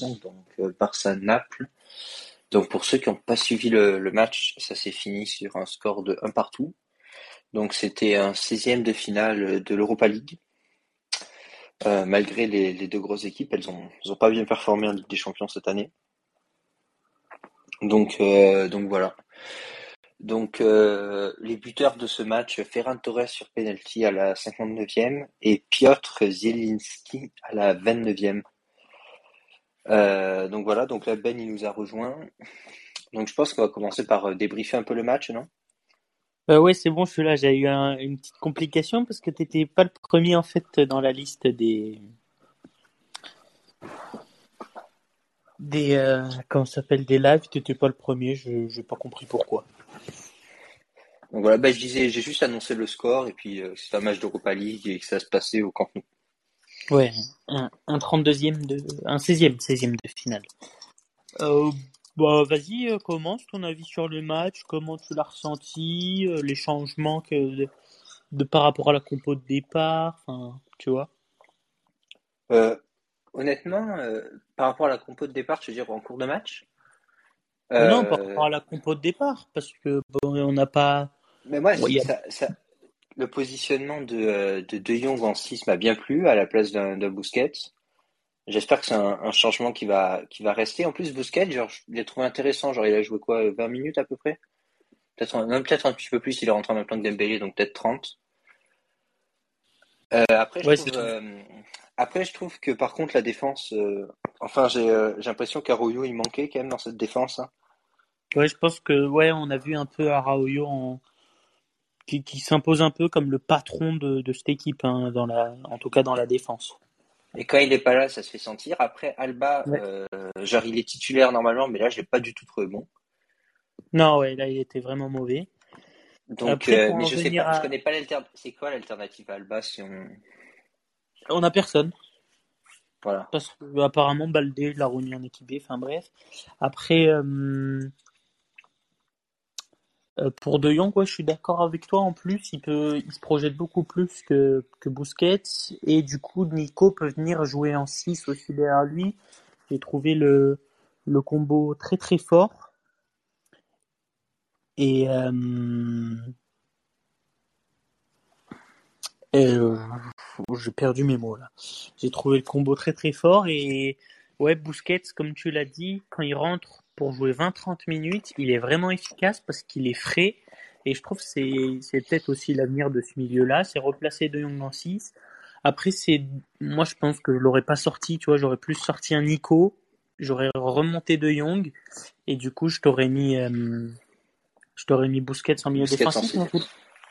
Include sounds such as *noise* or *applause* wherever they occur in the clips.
donc Barça-Naples. Donc pour ceux qui n'ont pas suivi le, match, ça s'est fini sur un score de 1 partout. Donc c'était un 16e de finale de l'Europa League. Euh, malgré les, deux grosses équipes, elles ont, elles ont pas bien performé en Ligue des Champions cette année. Donc, euh, voilà. Donc euh, les buteurs de ce match, Ferran Torres sur penalty à la 59e et Piotr Zielinski à la 29e. Euh, donc voilà, donc là Ben il nous a rejoint. Donc je pense qu'on va commencer par débriefer un peu le match, non? Euh, ouais, c'est bon, je suis là. J'ai eu un, une petite complication parce que tu n'étais pas le premier en fait dans la liste des. Des. Euh, comment s'appelle Des lives. Tu n'étais pas le premier. Je n'ai pas compris pourquoi. Donc voilà, bah, je disais, j'ai juste annoncé le score et puis euh, c'est un match d'Europa League et que ça se passait au Camp Nou. Ouais, un, un 32e de. Un 16e, 16e de finale. Euh, bah, vas-y, euh, commence ton avis sur le match, comment tu l'as ressenti, euh, les changements que de, par rapport à la compo de départ, enfin, tu vois. Euh, honnêtement, par rapport à la compo de départ, je veux dire en cours de match. Non, par rapport à la compo de départ, parce que bon, on n'a pas. Mais moi, ça, ça, le positionnement de, de De Jong en 6 m'a bien plu à la place d'un Busquets. J'espère que c'est un, un, changement qui va, qui va rester. En plus, Busquets, genre, je l'ai trouvé intéressant. Genre, il a joué quoi, 20 minutes à peu près? Peut-être même peut-être un petit peu plus. Il est rentré en même temps que Dembélé, donc peut-être 30. Euh, après, je trouve, euh, après, je trouve que par contre, la défense. Euh, enfin, j'ai euh, j'ai l'impression qu'Arroyo, il manquait quand même dans cette défense. Hein. Ouais, je pense que ouais, on a vu un peu Arroyo en... qui, qui s'impose un peu comme le patron de, de cette équipe, hein, dans la, en tout cas dans la défense. Et quand il n'est pas là, ça se fait sentir. Après, Alba, euh, genre, il est titulaire normalement, mais là, je l'ai pas du tout trouvé bon. Non, ouais, là, il était vraiment mauvais. Donc, Après, euh, mais je sais pas, je connais pas l'alternative. C'est quoi l'alternative à Alba si on. On a personne. Voilà. Parce que apparemment Baldé l'a remis en équipe B. Enfin bref. Après, euh, pour De Jong, je suis d'accord avec toi. En plus, il peut, il se projette beaucoup plus que, que. Et du coup, Nico peut venir jouer en 6 aussi derrière lui. J'ai trouvé le, le combo très très fort. Et, euh, euh, j'ai perdu mes mots là. J'ai trouvé le combo très très fort et ouais, Busquets, comme tu l'as dit, quand il rentre pour jouer 20-30 minutes, il est vraiment efficace parce qu'il est frais. Et je trouve que c'est, c'est peut-être aussi l'avenir de ce milieu-là. C'est replacer De Jong en 6. Après, c'est, moi, je pense que je l'aurais pas sorti, tu vois, j'aurais plus sorti un Nico. J'aurais remonté De Jong. Et du coup, je t'aurais mis, euh, je t'aurais mis Busquets en milieu défensif.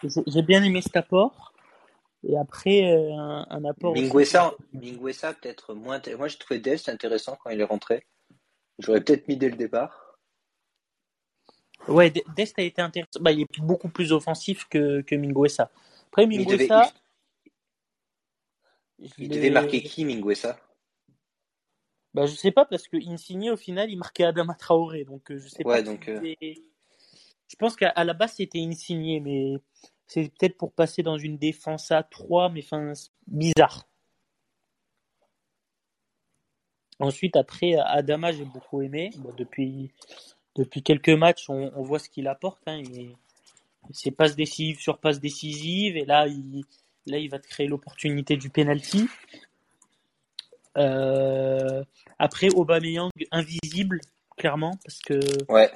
J'ai bien aimé cet apport. Et après, euh, un, un, apport. Minguesa, Minguesa peut-être moins. Moi, j'ai trouvé Dest intéressant quand il est rentré. J'aurais peut-être mis dès le départ. Ouais, Dest a été intéressant. Bah, il est beaucoup plus offensif que, que Minguesa. Après, Minguesa. Il, devait, il... il devait marquer qui, Minguesa? Bah, je sais pas, parce que Insigne, au final, il marquait Adama Traoré. Donc, euh, je sais ouais, pas. Donc, euh... Je pense qu'à la base, c'était Insigne, mais c'est peut-être pour passer dans une défense à 3, mais enfin, bizarre. Ensuite, après, Adama, j'ai beaucoup aimé. Bon, depuis, depuis quelques matchs, on, on voit ce qu'il apporte. Hein. C'est passe décisive sur passe décisive. Et là, il, là, il va te créer l'opportunité du penalty. Euh, après, Aubameyang, invisible, clairement, parce que ouais.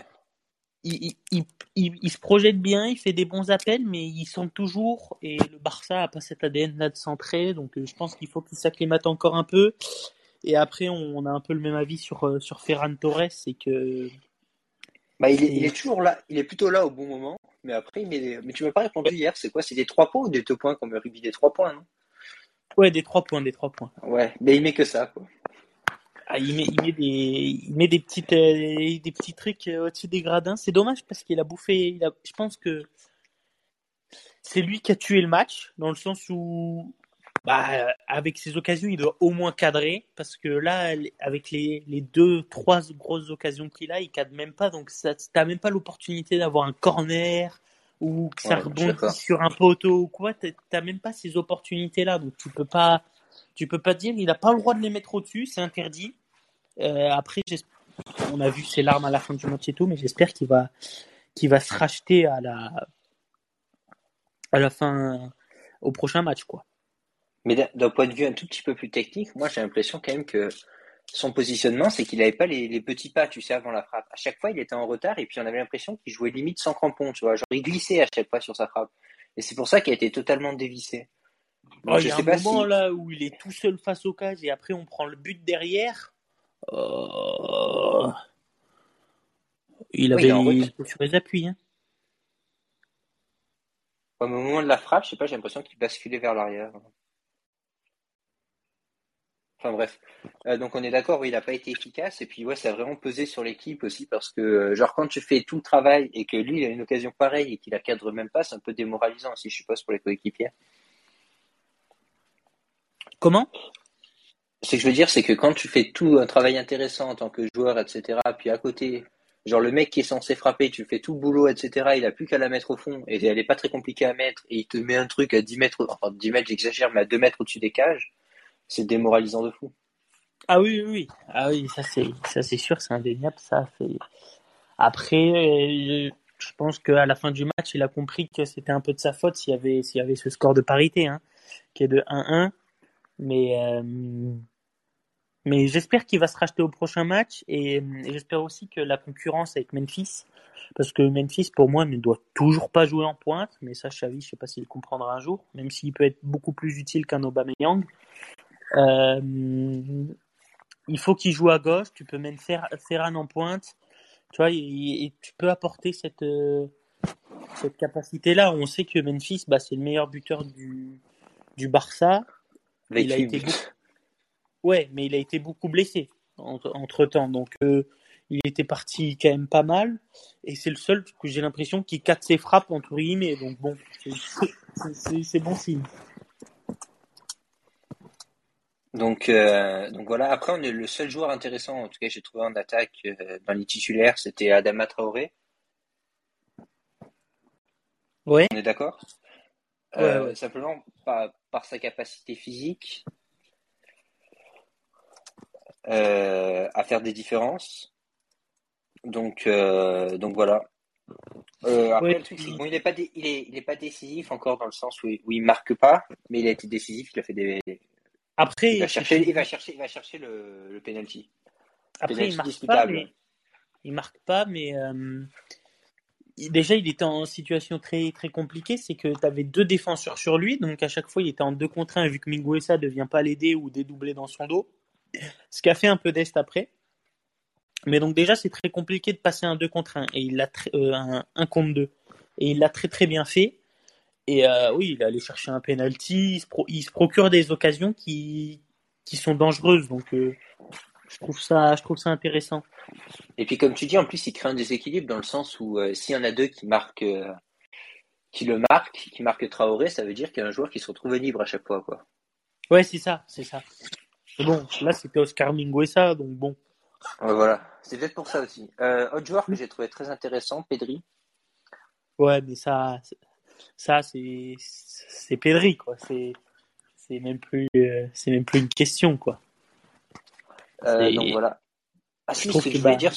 il, il, il, il, se projette bien, il fait des bons appels, mais il sent toujours. Et le Barça a pas cet ADN là de centrer. Donc, je pense qu'il faut qu'il s'acclimate encore un peu. Et après, on a un peu le même avis sur, sur Ferran Torres, c'est que. Bah, il, est, il est toujours là, il est plutôt là au bon moment, mais après, il met mais tu m'as pas répondu hier, c'est quoi C'est des 3 points ou des 2 points qu'on me rubis des 3 points, non? Ouais, des 3 points, des 3 points. Ouais, mais il met que ça, quoi. Ah, il, met, il, met des, il met des, petites, euh, des petits trucs au-dessus des gradins. C'est dommage parce qu'il a bouffé. Il a, je pense que c'est lui qui a tué le match, dans le sens où bah, avec ces occasions, il doit au moins cadrer parce que là, avec les, les deux, trois grosses occasions qu'il a, il cadre même pas. Donc, ça, t'as même pas l'opportunité d'avoir un corner ou que ça Ouais, rebondisse sur un poteau ou quoi. T'as même pas ces opportunités-là. Donc, tu peux pas, tu peux pas dire, il a pas le droit de les mettre au-dessus, c'est interdit. après, on a vu ses larmes à la fin du match et tout, mais j'espère qu'il va, qu'il va se racheter à la, à la fin, au prochain match, quoi. Mais d'un point de vue un tout petit peu plus technique, moi j'ai l'impression quand même que son positionnement, c'est qu'il n'avait pas les, petits pas, tu sais, avant la frappe. À chaque fois, il était en retard et puis on avait l'impression qu'il jouait limite sans crampon, tu vois. Genre, il glissait à chaque fois sur sa frappe. Et c'est pour ça qu'il a été totalement dévissé. Oh, il y a un moment là où il est tout seul face au cage et après on prend le but derrière. Oh. Il avait oui, il sur les appuis. Hein. Au moment de la frappe, je sais pas, j'ai l'impression qu'il basculait vers l'arrière. Enfin bref. Euh, donc on est d'accord, il n'a pas été efficace. Et puis ouais, ça a vraiment pesé sur l'équipe aussi parce que euh, genre quand tu fais tout le travail et que lui il a une occasion pareille et qu'il la cadre même pas, c'est un peu démoralisant aussi, je suppose, pour les coéquipiers. Comment? Ce que je veux dire, c'est que quand tu fais tout un travail intéressant en tant que joueur, etc., puis à côté, genre le mec qui est censé frapper, tu fais tout le boulot, etc., il a plus qu'à la mettre au fond et elle est pas très compliquée à mettre et il te met un truc à 10 mètres, enfin 10 mètres j'exagère, mais à 2 mètres au-dessus des cages c'est démoralisant de fou. Ah oui, oui, ah oui, ça c'est, ça c'est sûr, c'est indéniable, ça fait. Après, euh, je pense qu'à la fin du match, il a compris que c'était un peu de sa faute s'il y avait, s'il avait ce score de parité, hein, qui est de 1-1. Mais, euh, mais j'espère qu'il va se racheter au prochain match et, j'espère aussi que la concurrence avec Memphis, parce que Memphis pour moi ne doit toujours pas jouer en pointe, mais ça Xavi, je sais pas s'il comprendra un jour, même s'il peut être beaucoup plus utile qu'un Aubameyang. Euh, il faut qu'il joue à gauche. Tu peux même faire Ferran en pointe. Tu vois, et, tu peux apporter cette euh, cette capacité-là. On sait que Memphis, bah, c'est le meilleur buteur du du Barça. il a été Ouais, mais il a été beaucoup blessé entre, temps. Donc, euh, il était parti quand même pas mal. Et c'est le seul que j'ai l'impression qui casse ses frappes, entre guillemets. Donc, bon, c'est bon signe. Donc, euh, donc voilà. Après, on est le seul joueur intéressant, en tout cas, j'ai trouvé en attaque euh, dans les titulaires, c'était Adama Traoré. Oui. On est d'accord? Euh, Simplement par, par, sa capacité physique à faire des différences. Donc, donc voilà. après, le truc, bon, il n'est pas, il est, il est pas décisif encore dans le sens où il, où il marque pas, mais il a été décisif. Il a fait des, après, il va chercher, il va chercher, il va chercher le, le penalty. Après, il marque pas, mais il marque pas, mais euh, déjà il était en situation très très compliquée, c'est que tu avais deux défenseurs sur lui, donc à chaque fois il était en deux contre un vu que Minguesa ne vient pas l'aider ou dédoubler dans son dos, ce qui a fait un peu d'est après. Mais donc déjà c'est très compliqué de passer un 2 contre 1 et il l'a euh, un 1 contre 2 et il l'a très très bien fait. Et euh, oui, il est allé chercher un penalty. Il se, procure des occasions qui, qui sont dangereuses. Donc, euh, je, trouve ça, je trouve ça intéressant. Et puis, comme tu dis, en plus, il crée un déséquilibre dans le sens où euh, s'il y en a deux qui marquent, qui le marquent, qui marquent Traoré, ça veut dire qu'il y a un joueur qui se retrouve libre à chaque fois. Quoi. Ouais, c'est ça, c'est ça. bon, là, c'était Oscar Minguesa, donc bon. voilà, c'est peut-être pour ça aussi. autre joueur que j'ai trouvé très intéressant, Pedri. Ouais, mais ça, ça c'est c'est Pedri quoi. C'est c'est même plus euh, c'est même plus une question quoi. Euh, donc voilà. Ah, ce que je voulais bah dire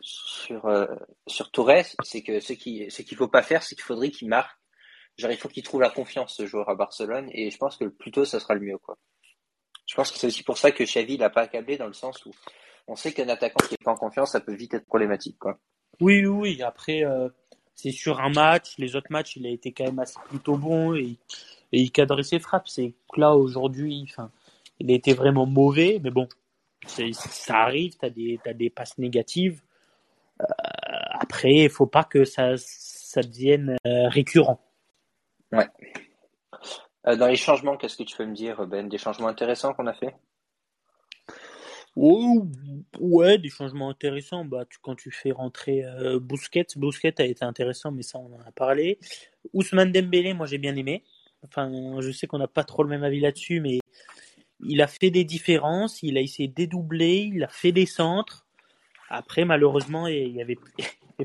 sur euh, sur Torres, c'est que ce qui ce qu'il faut pas faire, c'est qu'il faudrait qu'il marque. Genre il faut qu'il trouve la confiance ce joueur à Barcelone et je pense que le plus tôt ça sera le mieux quoi. Je pense que c'est aussi pour ça que Xavi l'a pas accablé dans le sens où on sait qu'un attaquant qui est pas en confiance, ça peut vite être problématique quoi. Oui oui, après c'est sur un match. Les autres matchs, il a été quand même assez plutôt bon et, il cadrait ses frappes. C'est là, aujourd'hui, il a été vraiment mauvais, mais bon, ça arrive, tu as des, des passes négatives. Euh, après, il faut pas que ça, ça devienne euh, récurrent. Ouais. Euh, dans les changements, qu'est-ce que tu peux me dire, Ben? Des changements intéressants qu'on a fait? Oh, ouais, des changements intéressants. Bah, tu, quand tu fais rentrer euh, Bousquet, Bousquet a été intéressant, mais ça, on en a parlé. Ousmane Dembélé, moi, j'ai bien aimé. Enfin, je sais qu'on n'a pas trop le même avis là-dessus, mais il a fait des différences, il a essayé de dédoubler, il a fait des centres. Après, malheureusement, il n'y *laughs* avait,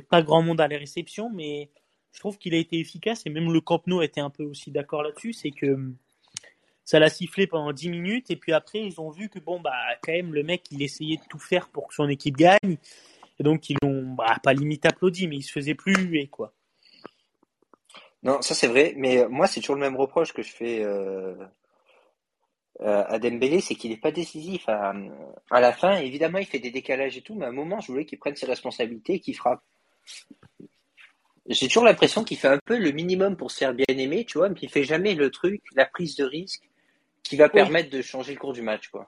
pas grand monde à la réception, mais je trouve qu'il a été efficace et même le Camp Nou était un peu aussi d'accord là-dessus. C'est que ça l'a sifflé pendant 10 minutes et puis après ils ont vu que bon bah quand même le mec il essayait de tout faire pour que son équipe gagne et donc ils l'ont bah, pas limite applaudi mais il se faisait plus huer quoi. Non, ça c'est vrai, mais moi c'est toujours le même reproche que je fais euh, à Dembélé, c'est qu'il n'est pas décisif. À, la fin, évidemment, il fait des décalages et tout, mais à un moment, je voulais qu'il prenne ses responsabilités et qu'il frappe. J'ai toujours l'impression qu'il fait un peu le minimum pour se faire bien aimer, tu vois, mais il fait jamais le truc, la prise de risque qui va permettre de changer le cours du match, quoi.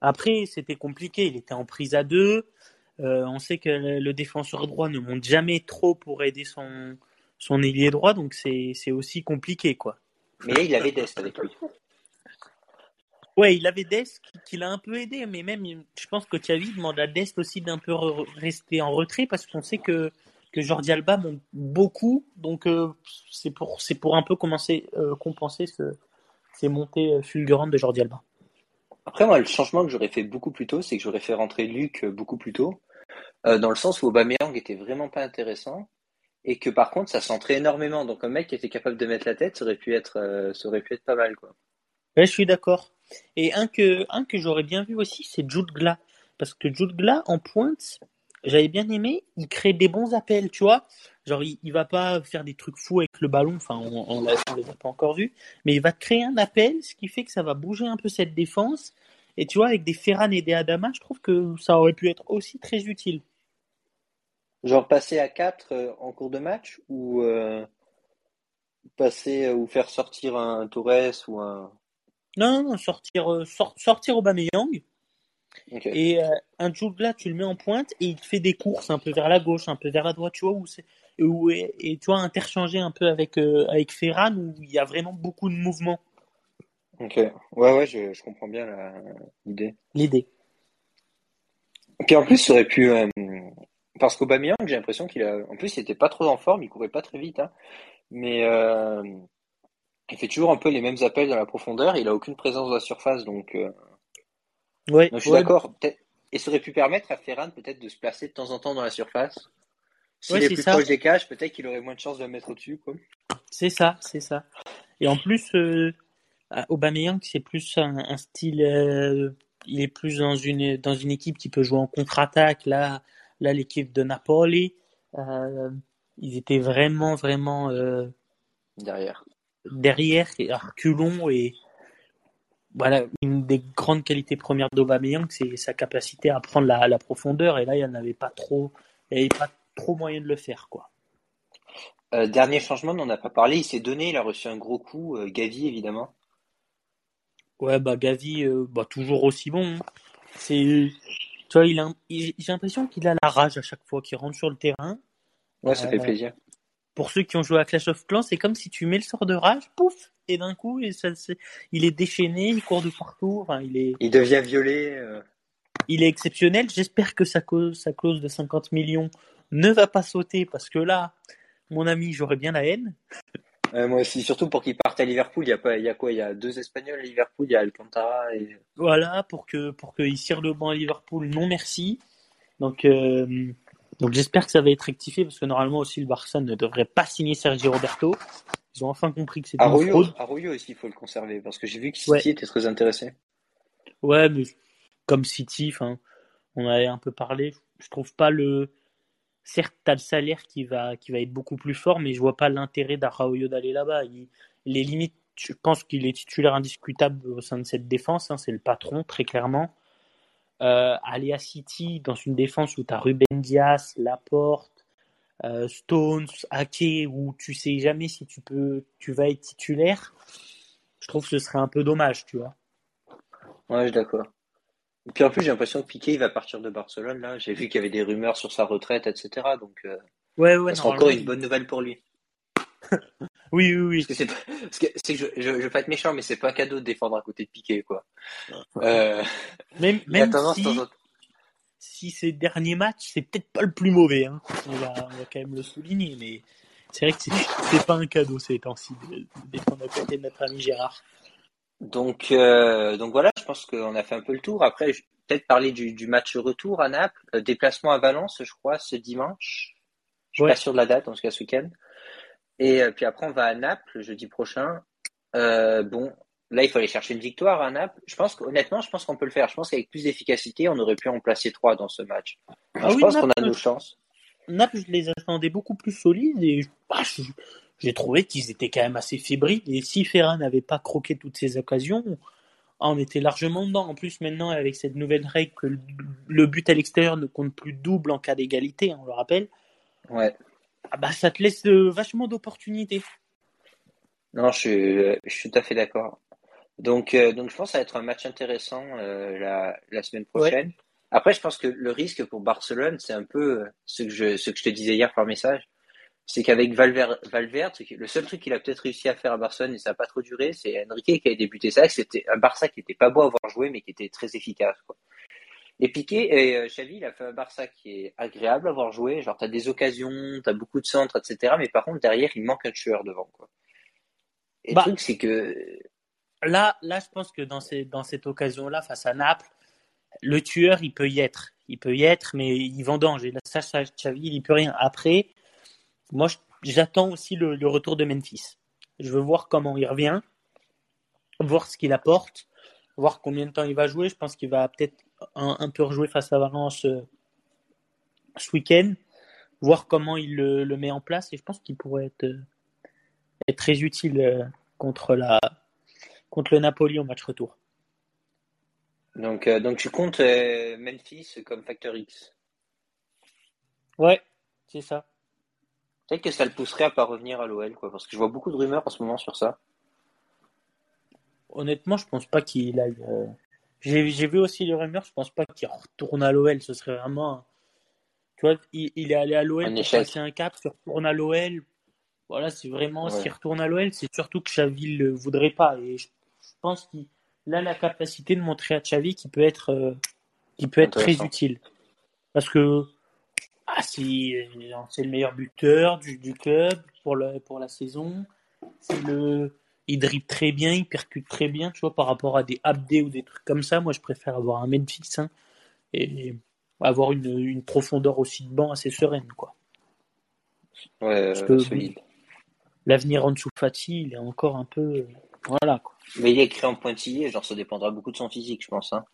Après, c'était compliqué. Il était en prise à deux. Euh, on sait que le défenseur droit ne monte jamais trop pour aider son, son ailier droit, donc c'est aussi compliqué, quoi. Mais il avait Dest avec lui. Ouais, il avait Dest qui, l'a un peu aidé, mais même, je pense que Xavi demande à Dest aussi d'un peu rester en retrait parce qu'on sait que, que Jordi Alba monte beaucoup, donc euh, c'est pour, pour un peu commencer, euh, compenser ce, ces montées fulgurantes de Jordi Alba. Après, moi, le changement que j'aurais fait beaucoup plus tôt, c'est que j'aurais fait rentrer Luc beaucoup plus tôt, euh, dans le sens où Aubameyang était vraiment pas intéressant et que par contre ça centrait énormément. Donc un mec qui était capable de mettre la tête, ça aurait pu être, euh, ça aurait pu être pas mal quoi. Ouais, je suis d'accord. Et un que, un que j'aurais bien vu aussi, c'est Jude Gla. Parce que Jude Gla en pointe, j'avais bien aimé, il crée des bons appels, tu vois. Genre, il, il va pas faire des trucs fous avec le ballon, enfin, on, on, les a pas encore vu, mais il va créer un appel, ce qui fait que ça va bouger un peu cette défense. Et tu vois, avec des Ferran et des Adama, je trouve que ça aurait pu être aussi très utile. Genre passer à 4 euh, en cours de match ou euh, passer euh, ou faire sortir un Torres ou un. Non, non, sortir, sortir Aubameyang. Et un là, tu le mets en pointe et il fait des courses un peu vers la gauche, un peu vers la droite, tu vois, où c'est, où, et, tu vois, interchanger un peu avec, avec Ferran où il y a vraiment beaucoup de mouvements. Ok, ouais, ouais, je, je comprends bien l'idée. L'idée. Puis en plus, ça aurait pu, parce qu'Aubameyang, j'ai l'impression qu'il a. En plus, il était pas trop en forme, il courait pas très vite, hein. mais euh... il fait toujours un peu les mêmes appels dans la profondeur. Il a aucune présence dans la surface, donc. Euh... Ouais. je suis d'accord. Et ça aurait pu permettre à Ferran peut-être de se placer de temps en temps dans la surface. S'il est, plus proche des cages, peut-être qu'il aurait moins de chances de le mettre au-dessus. C'est ça, c'est ça. Et en plus, euh, Aubameyang, c'est plus un, style. Euh, il est plus dans une dans une équipe qui peut jouer en contre-attaque. Là, Là, l'équipe de Napoli, euh, ils étaient vraiment, vraiment euh, derrière. Derrière, et reculons et voilà, une des grandes qualités premières d'Aubameyang, c'est sa capacité à prendre la, la, profondeur. Et là, il n'y en avait pas trop, il n'y avait pas trop moyen de le faire, quoi. Euh, dernier changement, on n'en a pas parlé. Il s'est donné, il a reçu un gros coup. Euh, Gavi, évidemment. Ouais, bah Gavi, euh, bah, toujours aussi bon. Hein. C'est tu vois, il a, j'ai l'impression qu'il a la rage à chaque fois qu'il rentre sur le terrain. Ouais, ça fait plaisir. Pour ceux qui ont joué à Clash of Clans, c'est comme si tu mets le sort de rage, pouf, et d'un coup, et ça, il est déchaîné, il court de partout. Enfin, il est. Il devient violet. Il est exceptionnel. J'espère que sa, cause, sa clause de 50 millions ne va pas sauter parce que là, mon ami, j'aurais bien la haine. Euh, moi aussi, surtout pour qu'il parte à Liverpool. Il y a pas, il y a quoi? Il y a deux Espagnols à Liverpool. Il y a Alcantara et. Voilà, pour que pour qu'il tire le banc à Liverpool. Non merci. Donc euh, donc j'espère que ça va être rectifié parce que normalement aussi le Barça ne devrait pas signer Sergio Roberto. Ils ont enfin compris que c'était une fraude. Arroyo aussi, il faut le conserver parce que j'ai vu que City était très intéressé. Ouais, mais comme City, enfin, on avait un peu parlé. Je trouve pas le certes, tu as le salaire qui va, qui va être beaucoup plus fort, mais je vois pas l'intérêt d'Araoyo d'aller là-bas. Les limites, je pense qu'il est titulaire indiscutable au sein de cette défense. Hein, c'est le patron, très clairement. Euh, aller à City dans une défense où tu as Ruben Dias, Laporte, euh, Stones, Ake, où tu sais jamais si tu peux, tu vas être titulaire, je trouve que ce serait un peu dommage, tu vois. Ouais, je suis d'accord. Et puis en plus, j'ai l'impression que Piqué il va partir de Barcelone. Là, j'ai vu qu'il y avait des rumeurs sur sa retraite, etc. Donc, euh, ouais, ouais, c'est encore une bonne nouvelle pour lui. *laughs* oui, oui, oui. Parce que je, je, je, veux pas être méchant, mais c'est pas un cadeau de défendre à côté de Piqué, quoi. Euh, même, même si, si ces derniers matchs, c'est peut-être pas le plus mauvais. Hein. On, va, on va quand même le souligner, mais c'est vrai que c'est, c'est pas un cadeau ces temps-ci de, défendre à côté de notre ami Gérard. Donc, euh, donc voilà, je pense qu'on a fait un peu le tour. Après, peut-être parler du, du, match retour à Naples, euh, déplacement à Valence, je crois, ce dimanche. Je suis pas sûr de la date, en tout cas ce week-end. Et euh, puis après, on va à Naples jeudi prochain. Euh, bon, là, il faut aller chercher une victoire à Naples. Je pense honnêtement, je pense qu'on peut le faire. Je pense qu'avec plus d'efficacité, on aurait pu en placer trois dans ce match. Ah je oui, pense qu'on a nos chances. Naples, je les attendais beaucoup plus solides et je- j'ai trouvé qu'ils étaient quand même assez fébriles. Et si Ferran n'avait pas croqué toutes ces occasions, on était largement dedans. En plus, maintenant, avec cette nouvelle règle que le- but à l'extérieur ne compte plus double en cas d'égalité, on le rappelle, Ouais. ah bah, ça te laisse euh, vachement d'opportunités. Non, je suis, je suis tout à fait d'accord. Donc, euh, donc, je pense que ça va être un match intéressant euh, la, la semaine prochaine. Après, je pense que le risque pour Barcelone, c'est un peu ce que je, ce que je te disais hier par message, c'est qu'avec Valverde, le seul truc qu'il a peut-être réussi à faire à Barcelone et ça n'a pas trop duré, c'est Enrique qui a débuté ça. C'était un Barça qui était pas beau à avoir joué, mais qui était très efficace. Quoi. Et Piqué et euh, Xavi, il a fait un Barça qui est agréable à avoir joué. Genre, t'as des occasions, t'as beaucoup de centres, etc. Mais par contre, derrière, il manque un tueur devant. Quoi. Et Bah, le truc, c'est que Là, là, je pense que dans, ces, dans cette occasion-là, face à Naples, le tueur, il peut y être. Il peut y être, mais il vendange. Et là, ça, ça, Xavi, il n'y peut rien. Après, moi, j'attends aussi le, le retour de Memphis. Je veux voir comment il revient, voir ce qu'il apporte, voir combien de temps il va jouer. Je pense qu'il va peut-être un, un peu rejouer face à Valence euh, ce week-end, voir comment il le, le met en place. Et je pense qu'il pourrait être, euh, être très utile euh, contre, la, contre le Napoli au match retour. Donc, donc tu comptes Memphis comme facteur X. Ouais, c'est ça. Peut-être que ça le pousserait à pas revenir à l'OL, quoi, parce que je vois beaucoup de rumeurs en ce moment sur ça. Honnêtement, je pense pas qu'il aille. euh, J'ai j'ai vu aussi les rumeurs, je pense pas qu'il retourne à l'OL. Ce serait vraiment. Tu vois, il, il est allé à l'OL Un pour échec. passer un cap, il retourne à l'OL. Voilà, c'est vraiment. Ouais. S'il retourne à l'OL, c'est surtout que Xavi le voudrait pas. Et je, je pense qu'il a la capacité de montrer à Xavi qu'il peut être, euh, qu'il peut être très utile. Parce que ah, si, euh, c'est le meilleur buteur du, du club pour, le, pour la saison. C'est le, il dribble très bien, il percute très bien, tu vois, par rapport à des Abdé ou des trucs comme ça. Moi, je préfère avoir un Memphis hein, et avoir une, une profondeur aussi de banc assez sereine, quoi. Ouais, que- solide. L'avenir en dessous Fati, il est encore un peu, euh, voilà, quoi. Mais il est écrit en pointillé, genre ça dépendra beaucoup de son physique, je pense. Hein.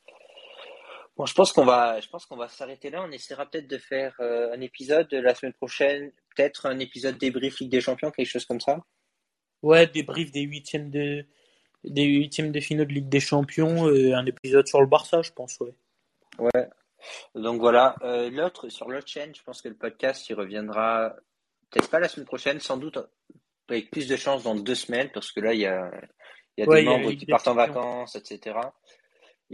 Bon, je pense qu'on va, je pense qu'on va s'arrêter là. On essaiera peut-être de faire euh, un épisode la semaine prochaine, peut-être un épisode débrief Ligue des Champions, quelque chose comme ça. Ouais, débrief des huitièmes de, des huitièmes de finale de Ligue des Champions, et un épisode sur le Barça, je pense, ouais. Ouais. Donc voilà. Euh, l'autre sur l'autre chaîne, je pense que le podcast il reviendra peut-être pas la semaine prochaine, sans doute avec plus de chance dans deux semaines, parce que là il y a, il y a Ouais, des y membres qui partent en vacances, etc.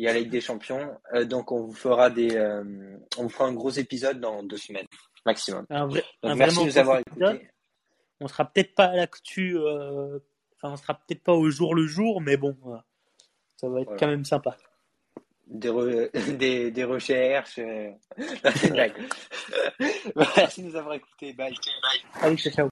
Il y a la Ligue des Champions, Euh, donc on vous fera des, euh, on vous fera un gros épisode dans deux semaines maximum. Un vrai, Donc un merci de nous avoir écoutés. On sera peut-être pas à l'actu, euh, enfin, on sera peut-être pas au jour le jour, mais bon, ça va être Voilà. quand même sympa. Des, re- *laughs* des, des recherches. *laughs* non. *laughs* Merci de nous avoir écoutés. Bye. Allez, ciao.